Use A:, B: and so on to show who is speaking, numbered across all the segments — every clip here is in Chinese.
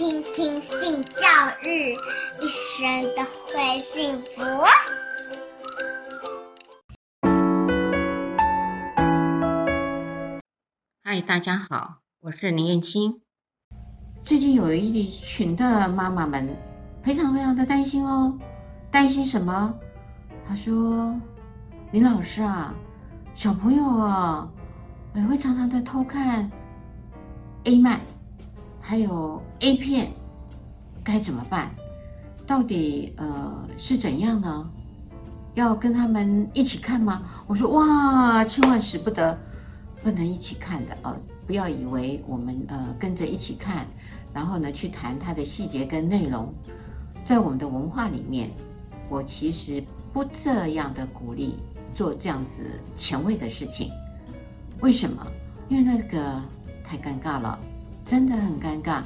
A: 听听性教育，一生都会幸福。
B: 嗨，大家好，我是林燕青。最近有一群的妈妈们非常非常的担心哦，担心什么？她说：“林老师啊，小朋友啊，也会常常的偷看 A 漫。”还有 A 片该怎么办？到底呃是怎样呢？要跟他们一起看吗？我说哇，千万使不得，不能一起看的哦！不要以为我们呃跟着一起看，然后呢去谈它的细节跟内容，在我们的文化里面，我其实不这样的鼓励做这样子前卫的事情。为什么？因为那个太尴尬了。真的很尴尬，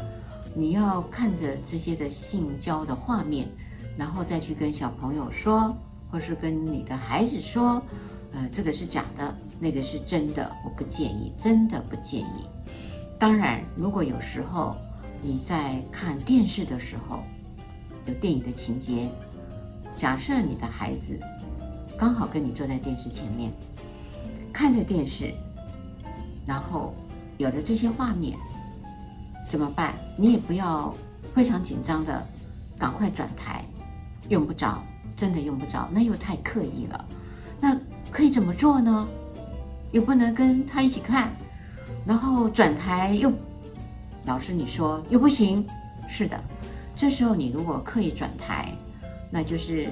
B: 你要看着这些的性交的画面，然后再去跟小朋友说，或是跟你的孩子说，呃，这个是假的，那个是真的，我不建议，真的不建议。当然，如果有时候你在看电视的时候，有电影的情节，假设你的孩子刚好跟你坐在电视前面，看着电视，然后有了这些画面。怎么办？你也不要非常紧张的，赶快转台，用不着，真的用不着，那又太刻意了。那可以怎么做呢？又不能跟他一起看，然后转台又，老师你说又不行。是的，这时候你如果刻意转台，那就是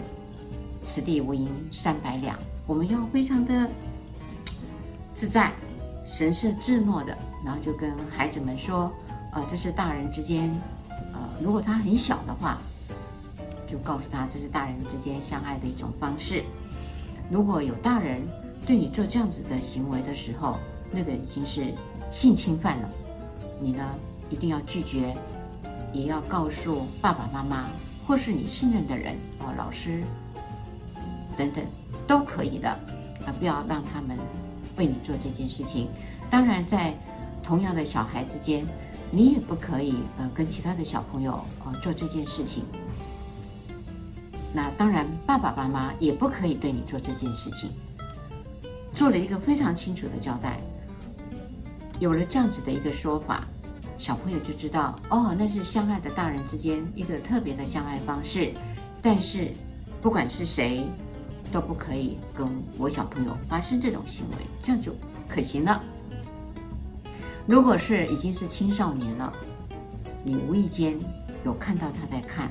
B: 此地无银三百两。我们要非常的自在、神色自若的，然后就跟孩子们说。呃，这是大人之间，呃，如果他很小的话，就告诉他这是大人之间相爱的一种方式。如果有大人对你做这样子的行为的时候，那个已经是性侵犯了，你呢一定要拒绝，也要告诉爸爸妈妈或是你信任的人啊，老师等等都可以的，啊，呃，不要让他们为你做这件事情。当然，在同样的小孩之间。你也不可以呃跟其他的小朋友呃做这件事情。那当然，爸爸妈妈也不可以对你做这件事情。做了一个非常清楚的交代，有了这样子的一个说法，小朋友就知道哦，那是相爱的大人之间一个特别的相爱方式。但是不管是谁，都不可以跟我小朋友发生这种行为，这样就可行了。如果是已经是青少年了，你无意间有看到他在看，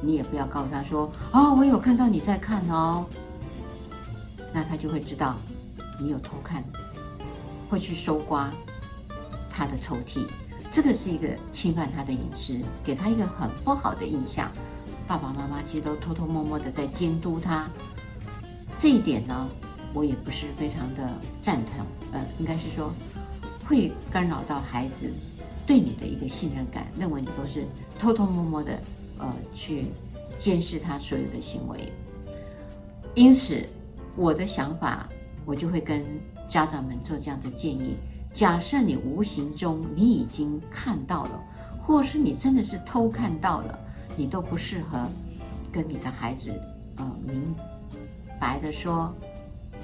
B: 你也不要告诉他说：“哦，我有看到你在看哦。”那他就会知道你有偷看，会去搜刮他的抽屉，这个是一个侵犯他的隐私，给他一个很不好的印象。爸爸妈妈其实都偷偷摸摸的在监督他，这一点呢，我也不是非常的赞同。呃，应该是说。会干扰到孩子对你的一个信任感，认为你都是偷偷摸摸的，呃，去监视他所有的行为。因此，我的想法，我就会跟家长们做这样的建议：假设你无形中你已经看到了，或是你真的是偷看到了，你都不适合跟你的孩子，呃，明白的说，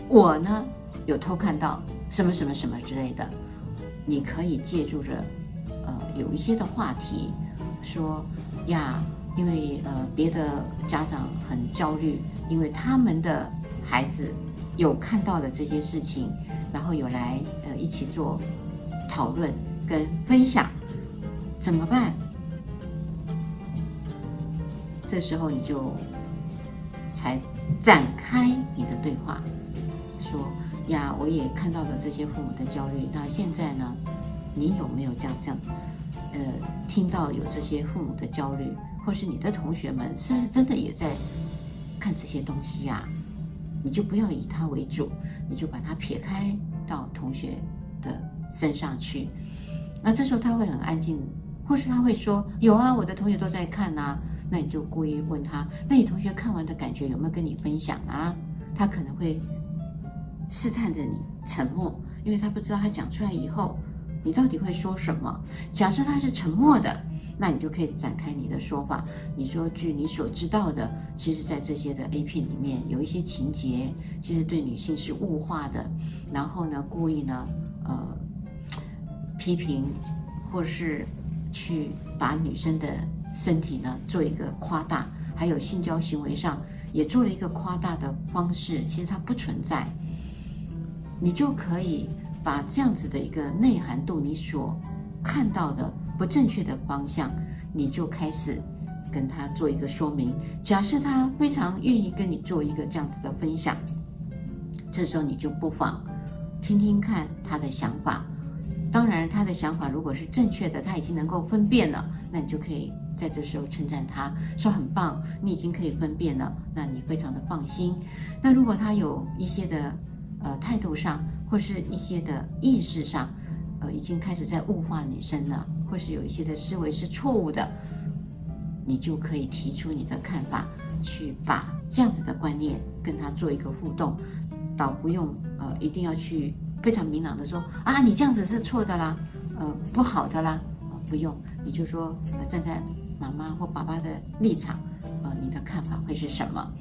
B: 我呢有偷看到什么什么什么之类的。你可以借助着，呃，有一些的话题，说呀，因为呃，别的家长很焦虑，因为他们的孩子有看到的这些事情，然后有来呃一起做讨论跟分享，怎么办？这时候你就才展开你的对话，说。呀，我也看到了这些父母的焦虑。那现在呢，你有没有这样这样，呃，听到有这些父母的焦虑，或是你的同学们是不是真的也在看这些东西啊？你就不要以他为主，你就把他撇开到同学的身上去。那这时候他会很安静，或是他会说：“有啊，我的同学都在看啊。”那你就故意问他：“那你同学看完的感觉有没有跟你分享啊？”他可能会。试探着你沉默，因为他不知道他讲出来以后，你到底会说什么。假设他是沉默的，那你就可以展开你的说法。你说，据你所知道的，其实，在这些的 A 片里面，有一些情节，其实对女性是物化的，然后呢，故意呢，呃，批评，或是去把女生的身体呢做一个夸大，还有性交行为上也做了一个夸大的方式，其实它不存在。你就可以把这样子的一个内涵度，你所看到的不正确的方向，你就开始跟他做一个说明。假设他非常愿意跟你做一个这样子的分享，这时候你就不妨听听看他的想法。当然，他的想法如果是正确的，他已经能够分辨了，那你就可以在这时候称赞他，说很棒，你已经可以分辨了，那你非常的放心。那如果他有一些的。呃，态度上或是一些的意识上，呃，已经开始在物化女生了，或是有一些的思维是错误的，你就可以提出你的看法，去把这样子的观念跟他做一个互动，倒不用呃一定要去非常明朗的说啊，你这样子是错的啦，呃，不好的啦，呃，不用，你就说，呃，站在妈妈或爸爸的立场，呃，你的看法会是什么？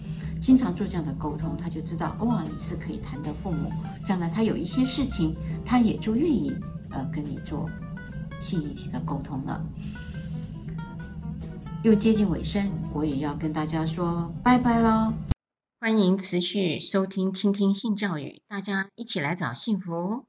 B: 经常做这样的沟通，他就知道哇，你是可以谈的父母。这样呢，他有一些事情，他也就愿意呃跟你做性议题的沟通了。又接近尾声，我也要跟大家说拜拜喽。欢迎持续收听、倾听性教育，大家一起来找幸福。